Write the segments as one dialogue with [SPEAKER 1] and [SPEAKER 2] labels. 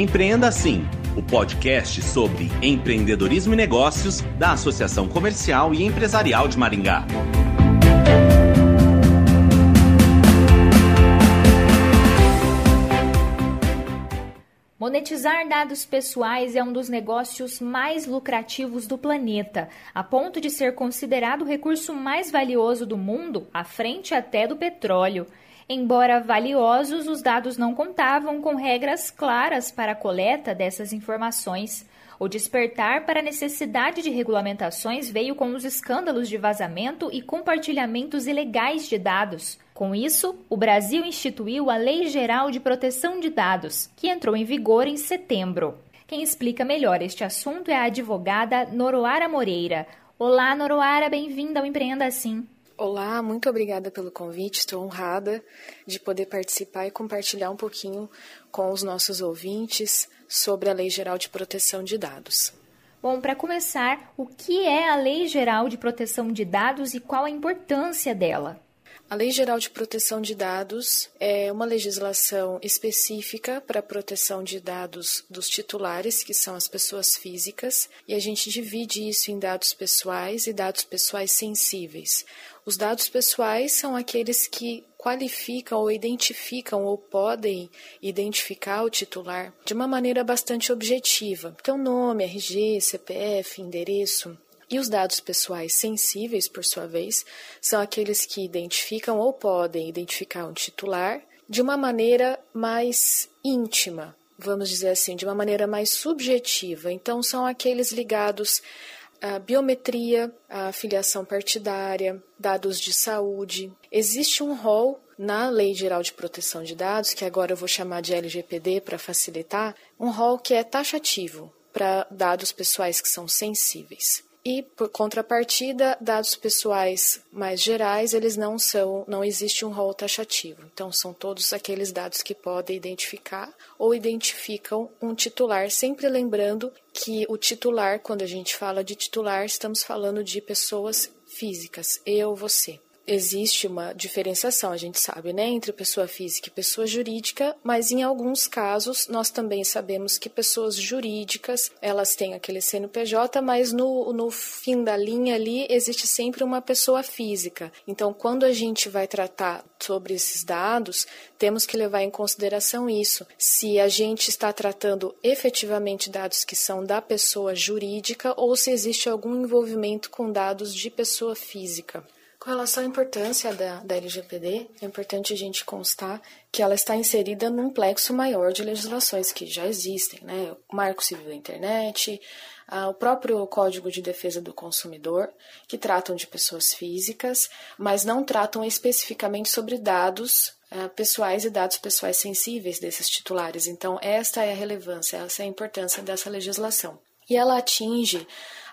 [SPEAKER 1] Empreenda Assim, o podcast sobre empreendedorismo e negócios da Associação Comercial e Empresarial de Maringá.
[SPEAKER 2] Monetizar dados pessoais é um dos negócios mais lucrativos do planeta, a ponto de ser considerado o recurso mais valioso do mundo, à frente até do petróleo. Embora valiosos, os dados não contavam com regras claras para a coleta dessas informações. O despertar para a necessidade de regulamentações veio com os escândalos de vazamento e compartilhamentos ilegais de dados. Com isso, o Brasil instituiu a Lei Geral de Proteção de Dados, que entrou em vigor em setembro. Quem explica melhor este assunto é a advogada Noroara Moreira. Olá, Noroara, bem-vinda ao Empreenda Assim.
[SPEAKER 3] Olá, muito obrigada pelo convite. Estou honrada de poder participar e compartilhar um pouquinho com os nossos ouvintes sobre a Lei Geral de Proteção de Dados.
[SPEAKER 2] Bom, para começar, o que é a Lei Geral de Proteção de Dados e qual a importância dela?
[SPEAKER 3] A Lei Geral de Proteção de Dados é uma legislação específica para a proteção de dados dos titulares, que são as pessoas físicas, e a gente divide isso em dados pessoais e dados pessoais sensíveis. Os dados pessoais são aqueles que qualificam ou identificam ou podem identificar o titular de uma maneira bastante objetiva. Então, nome, RG, CPF, endereço. E os dados pessoais sensíveis, por sua vez, são aqueles que identificam ou podem identificar um titular de uma maneira mais íntima, vamos dizer assim, de uma maneira mais subjetiva. Então, são aqueles ligados à biometria, à filiação partidária, dados de saúde. Existe um rol na Lei Geral de Proteção de Dados, que agora eu vou chamar de LGPD para facilitar, um rol que é taxativo para dados pessoais que são sensíveis. E por contrapartida, dados pessoais mais gerais, eles não são, não existe um rol taxativo. Então são todos aqueles dados que podem identificar ou identificam um titular, sempre lembrando que o titular, quando a gente fala de titular, estamos falando de pessoas físicas, eu, você existe uma diferenciação, a gente sabe, né, entre pessoa física e pessoa jurídica, mas em alguns casos nós também sabemos que pessoas jurídicas, elas têm aquele CNPJ, mas no, no fim da linha ali existe sempre uma pessoa física. Então, quando a gente vai tratar sobre esses dados, temos que levar em consideração isso. Se a gente está tratando efetivamente dados que são da pessoa jurídica ou se existe algum envolvimento com dados de pessoa física. Com relação à importância da, da LGPD, é importante a gente constar que ela está inserida num plexo maior de legislações que já existem, né? O Marco Civil da Internet, o próprio Código de Defesa do Consumidor, que tratam de pessoas físicas, mas não tratam especificamente sobre dados uh, pessoais e dados pessoais sensíveis desses titulares. Então, esta é a relevância, essa é a importância dessa legislação. E ela atinge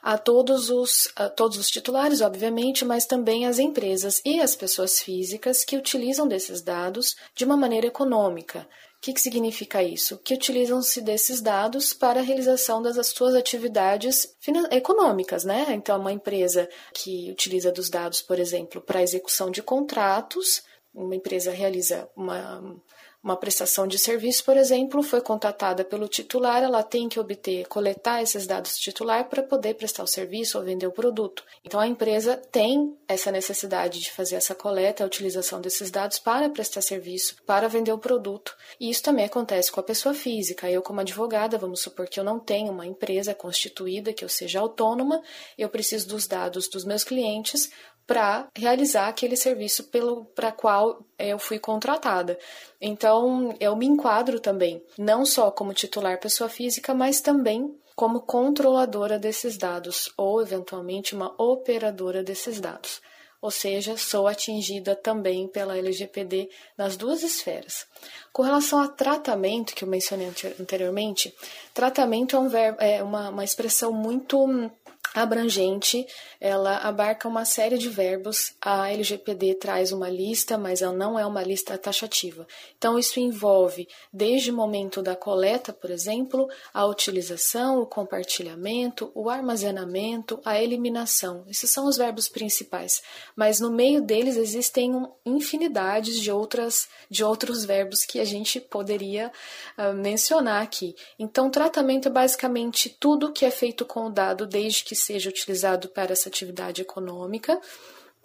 [SPEAKER 3] a todos os, a todos os titulares, obviamente, mas também as empresas e as pessoas físicas que utilizam desses dados de uma maneira econômica. O que, que significa isso? Que utilizam-se desses dados para a realização das suas atividades econômicas, né? Então, uma empresa que utiliza dos dados, por exemplo, para execução de contratos, uma empresa realiza uma uma prestação de serviço, por exemplo, foi contatada pelo titular, ela tem que obter, coletar esses dados titular para poder prestar o serviço ou vender o produto. Então a empresa tem essa necessidade de fazer essa coleta, a utilização desses dados para prestar serviço, para vender o produto. E isso também acontece com a pessoa física. Eu, como advogada, vamos supor que eu não tenho uma empresa constituída, que eu seja autônoma, eu preciso dos dados dos meus clientes para realizar aquele serviço pelo para qual eu fui contratada. Então, eu me enquadro também, não só como titular pessoa física, mas também como controladora desses dados ou eventualmente uma operadora desses dados. Ou seja, sou atingida também pela LGPD nas duas esferas. Com relação a tratamento, que eu mencionei anteriormente, tratamento é, um verbo, é uma, uma expressão muito abrangente, ela abarca uma série de verbos. A LGPD traz uma lista, mas ela não é uma lista taxativa. Então, isso envolve desde o momento da coleta, por exemplo, a utilização, o compartilhamento, o armazenamento, a eliminação. Esses são os verbos principais, mas no meio deles existem infinidades de outras de outros verbos que a gente poderia uh, mencionar aqui. Então, tratamento é basicamente tudo que é feito com o dado desde que seja utilizado para essa atividade econômica,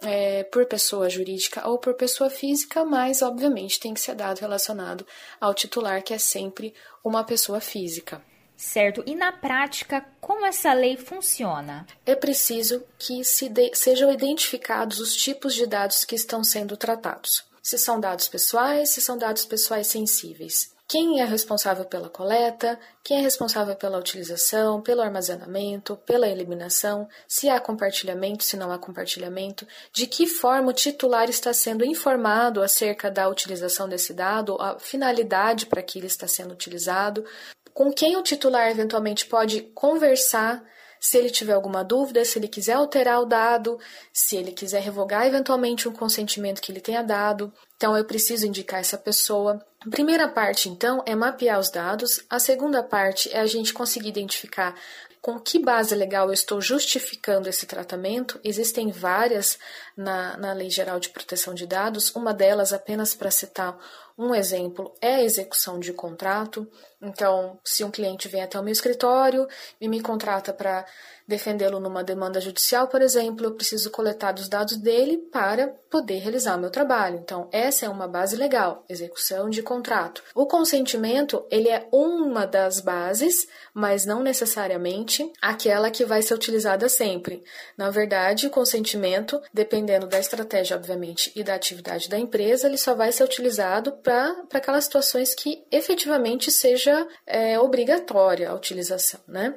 [SPEAKER 3] é, por pessoa jurídica ou por pessoa física, mas obviamente tem que ser dado relacionado ao titular, que é sempre uma pessoa física.
[SPEAKER 2] Certo. E na prática, como essa lei funciona?
[SPEAKER 3] É preciso que se de, sejam identificados os tipos de dados que estão sendo tratados. Se são dados pessoais, se são dados pessoais sensíveis quem é responsável pela coleta, quem é responsável pela utilização, pelo armazenamento, pela eliminação, se há compartilhamento, se não há compartilhamento, de que forma o titular está sendo informado acerca da utilização desse dado, a finalidade para que ele está sendo utilizado, com quem o titular eventualmente pode conversar se ele tiver alguma dúvida, se ele quiser alterar o dado, se ele quiser revogar eventualmente um consentimento que ele tenha dado. Então, eu preciso indicar essa pessoa. A primeira parte, então, é mapear os dados. A segunda parte é a gente conseguir identificar com que base legal eu estou justificando esse tratamento. Existem várias na, na Lei Geral de Proteção de Dados. Uma delas, apenas para citar um exemplo, é a execução de contrato. Então, se um cliente vem até o meu escritório e me contrata para defendê-lo numa demanda judicial, por exemplo, eu preciso coletar os dados dele para poder realizar o meu trabalho. Então, essa é uma base legal, execução de contrato. O consentimento, ele é uma das bases, mas não necessariamente aquela que vai ser utilizada sempre. Na verdade, o consentimento, dependendo da estratégia, obviamente, e da atividade da empresa, ele só vai ser utilizado para aquelas situações que efetivamente seja é, obrigatória a utilização, né?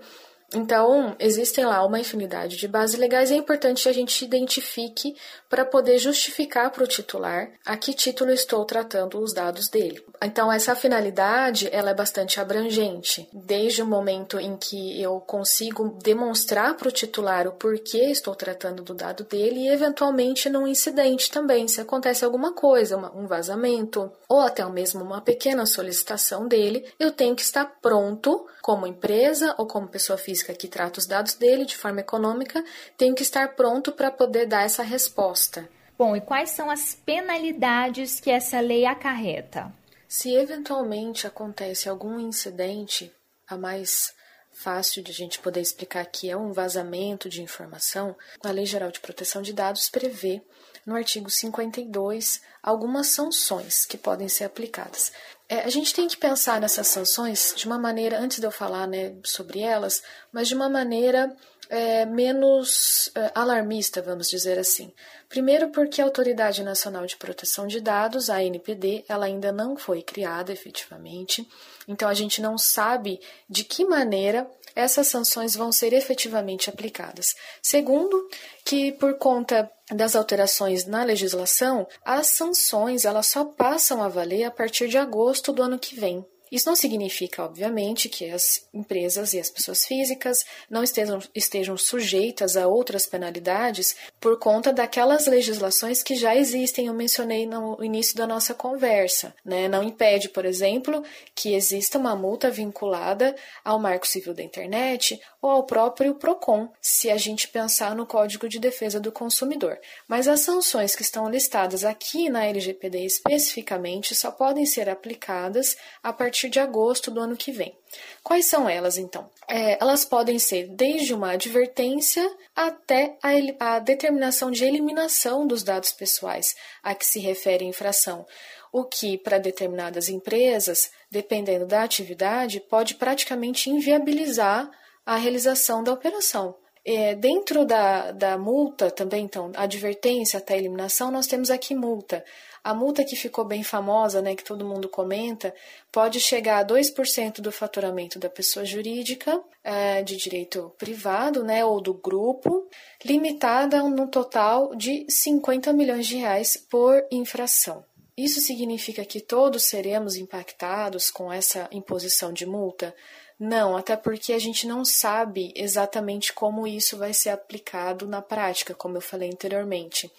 [SPEAKER 3] Então, existem lá uma infinidade de bases legais e é importante que a gente identifique para poder justificar para o titular a que título estou tratando os dados dele. Então, essa finalidade ela é bastante abrangente, desde o momento em que eu consigo demonstrar para o titular o porquê estou tratando do dado dele e, eventualmente, num incidente também, se acontece alguma coisa, um vazamento ou até mesmo uma pequena solicitação dele, eu tenho que estar pronto como empresa ou como pessoa física que trata os dados dele de forma econômica, tenho que estar pronto para poder dar essa resposta.
[SPEAKER 2] Bom, e quais são as penalidades que essa lei acarreta?
[SPEAKER 3] Se eventualmente acontece algum incidente, a mais fácil de a gente poder explicar aqui é um vazamento de informação, a Lei Geral de Proteção de Dados prevê no artigo 52 algumas sanções que podem ser aplicadas. É, a gente tem que pensar nessas sanções de uma maneira, antes de eu falar né, sobre elas, mas de uma maneira é, menos é, alarmista, vamos dizer assim. Primeiro, porque a Autoridade Nacional de Proteção de Dados, a ANPD, ela ainda não foi criada efetivamente, então a gente não sabe de que maneira essas sanções vão ser efetivamente aplicadas. Segundo, que por conta das alterações na legislação, as sanções elas só passam a valer a partir de agosto do ano que vem. Isso não significa, obviamente, que as empresas e as pessoas físicas não estejam, estejam sujeitas a outras penalidades por conta daquelas legislações que já existem, eu mencionei no início da nossa conversa. Né? Não impede, por exemplo, que exista uma multa vinculada ao Marco Civil da Internet ou ao próprio PROCON, se a gente pensar no Código de Defesa do Consumidor. Mas as sanções que estão listadas aqui na LGPD especificamente só podem ser aplicadas a partir partir de agosto do ano que vem. Quais são elas, então? É, elas podem ser desde uma advertência até a, a determinação de eliminação dos dados pessoais a que se refere a infração, o que, para determinadas empresas, dependendo da atividade, pode praticamente inviabilizar a realização da operação. É, dentro da, da multa também, então, advertência até eliminação, nós temos aqui multa. A multa que ficou bem famosa, né, que todo mundo comenta, pode chegar a 2% do faturamento da pessoa jurídica é, de direito privado, né, ou do grupo, limitada no total de 50 milhões de reais por infração. Isso significa que todos seremos impactados com essa imposição de multa? Não, até porque a gente não sabe exatamente como isso vai ser aplicado na prática, como eu falei anteriormente.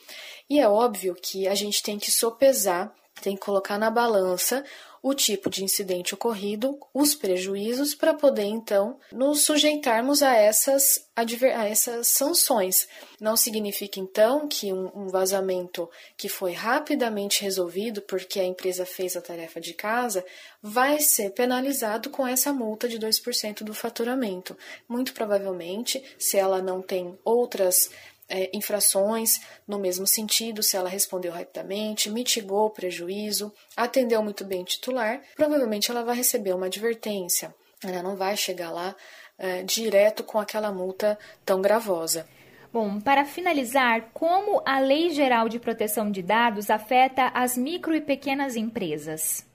[SPEAKER 3] E é óbvio que a gente tem que sopesar, tem que colocar na balança o tipo de incidente ocorrido, os prejuízos, para poder então nos sujeitarmos a essas, a essas sanções. Não significa então que um, um vazamento que foi rapidamente resolvido porque a empresa fez a tarefa de casa vai ser penalizado com essa multa de 2% do faturamento. Muito provavelmente, se ela não tem outras é, infrações no mesmo sentido, se ela respondeu rapidamente, mitigou o prejuízo, atendeu muito bem o titular, provavelmente ela vai receber uma advertência. Ela não vai chegar lá é, direto com aquela multa tão gravosa.
[SPEAKER 2] Bom, para finalizar, como a Lei Geral de Proteção de Dados afeta as micro e pequenas empresas?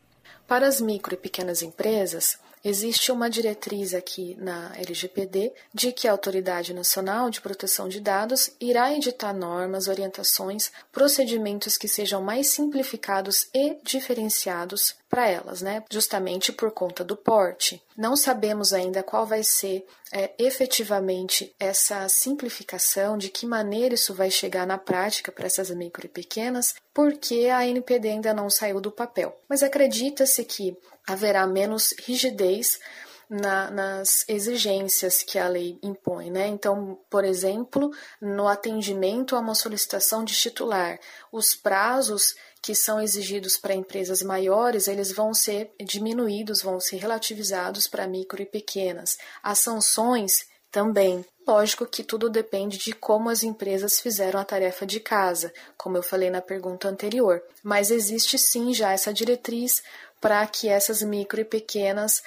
[SPEAKER 3] Para as micro e pequenas empresas, Existe uma diretriz aqui na LGPD de que a Autoridade Nacional de Proteção de Dados irá editar normas, orientações, procedimentos que sejam mais simplificados e diferenciados para elas, né? Justamente por conta do porte. Não sabemos ainda qual vai ser é, efetivamente essa simplificação, de que maneira isso vai chegar na prática para essas micro e pequenas, porque a NPD ainda não saiu do papel. Mas acredita-se que haverá menos rigidez na, nas exigências que a lei impõe, né? Então, por exemplo, no atendimento a uma solicitação de titular, os prazos que são exigidos para empresas maiores, eles vão ser diminuídos, vão ser relativizados para micro e pequenas. As sanções também. Lógico que tudo depende de como as empresas fizeram a tarefa de casa, como eu falei na pergunta anterior. Mas existe sim já essa diretriz para que essas micro e pequenas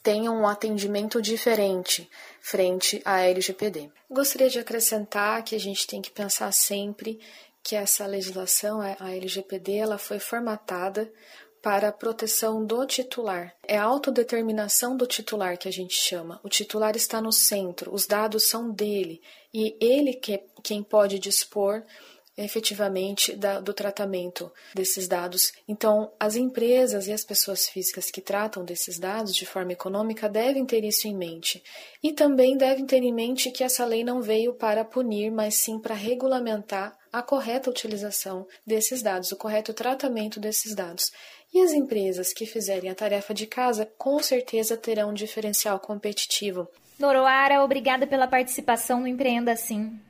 [SPEAKER 3] tenham um atendimento diferente frente à LGPD. Gostaria de acrescentar que a gente tem que pensar sempre que essa legislação, a LGPD, ela foi formatada para a proteção do titular. É a autodeterminação do titular que a gente chama. O titular está no centro, os dados são dele e ele que quem pode dispor efetivamente da, do tratamento desses dados. Então, as empresas e as pessoas físicas que tratam desses dados de forma econômica devem ter isso em mente. E também devem ter em mente que essa lei não veio para punir, mas sim para regulamentar a correta utilização desses dados, o correto tratamento desses dados. E as empresas que fizerem a tarefa de casa com certeza terão um diferencial competitivo.
[SPEAKER 2] Noroara, obrigada pela participação no Empreenda Assim.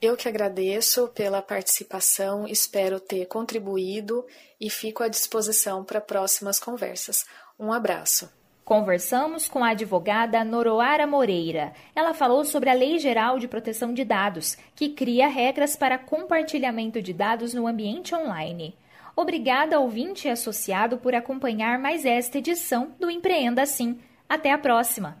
[SPEAKER 3] Eu que agradeço pela participação, espero ter contribuído e fico à disposição para próximas conversas. Um abraço.
[SPEAKER 2] Conversamos com a advogada Noroara Moreira. Ela falou sobre a Lei Geral de Proteção de Dados, que cria regras para compartilhamento de dados no ambiente online. Obrigada, ouvinte e associado, por acompanhar mais esta edição do Empreenda Assim. Até a próxima!